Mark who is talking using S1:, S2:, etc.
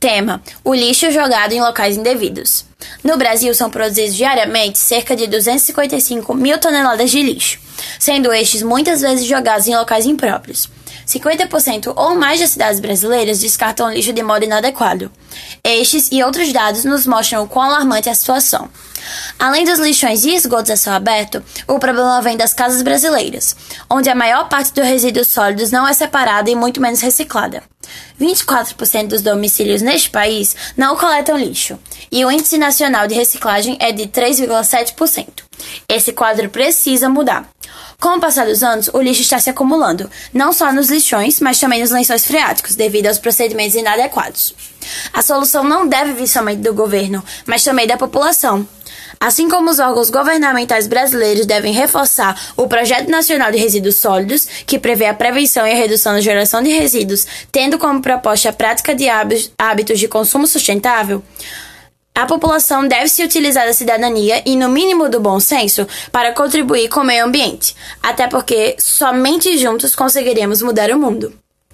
S1: Tema: o lixo jogado em locais indevidos. No Brasil, são produzidos diariamente cerca de 255 mil toneladas de lixo, sendo estes muitas vezes jogados em locais impróprios. 50% ou mais das cidades brasileiras descartam lixo de modo inadequado. Estes e outros dados nos mostram o quão alarmante é a situação. Além dos lixões e esgotos a céu aberto, o problema vem das casas brasileiras, onde a maior parte dos resíduos sólidos não é separada e muito menos reciclada. 24% dos domicílios neste país não coletam lixo, e o Índice Nacional de Reciclagem é de 3,7%. Esse quadro precisa mudar. Com o passar dos anos, o lixo está se acumulando, não só nos lixões, mas também nos lençóis freáticos, devido aos procedimentos inadequados. A solução não deve vir somente do governo, mas também da população. Assim como os órgãos governamentais brasileiros devem reforçar o Projeto Nacional de Resíduos Sólidos, que prevê a prevenção e a redução da geração de resíduos, tendo como proposta a prática de hábitos de consumo sustentável, a população deve se utilizar da cidadania e, no mínimo, do bom senso para contribuir com o meio ambiente, até porque somente juntos conseguiremos mudar o mundo.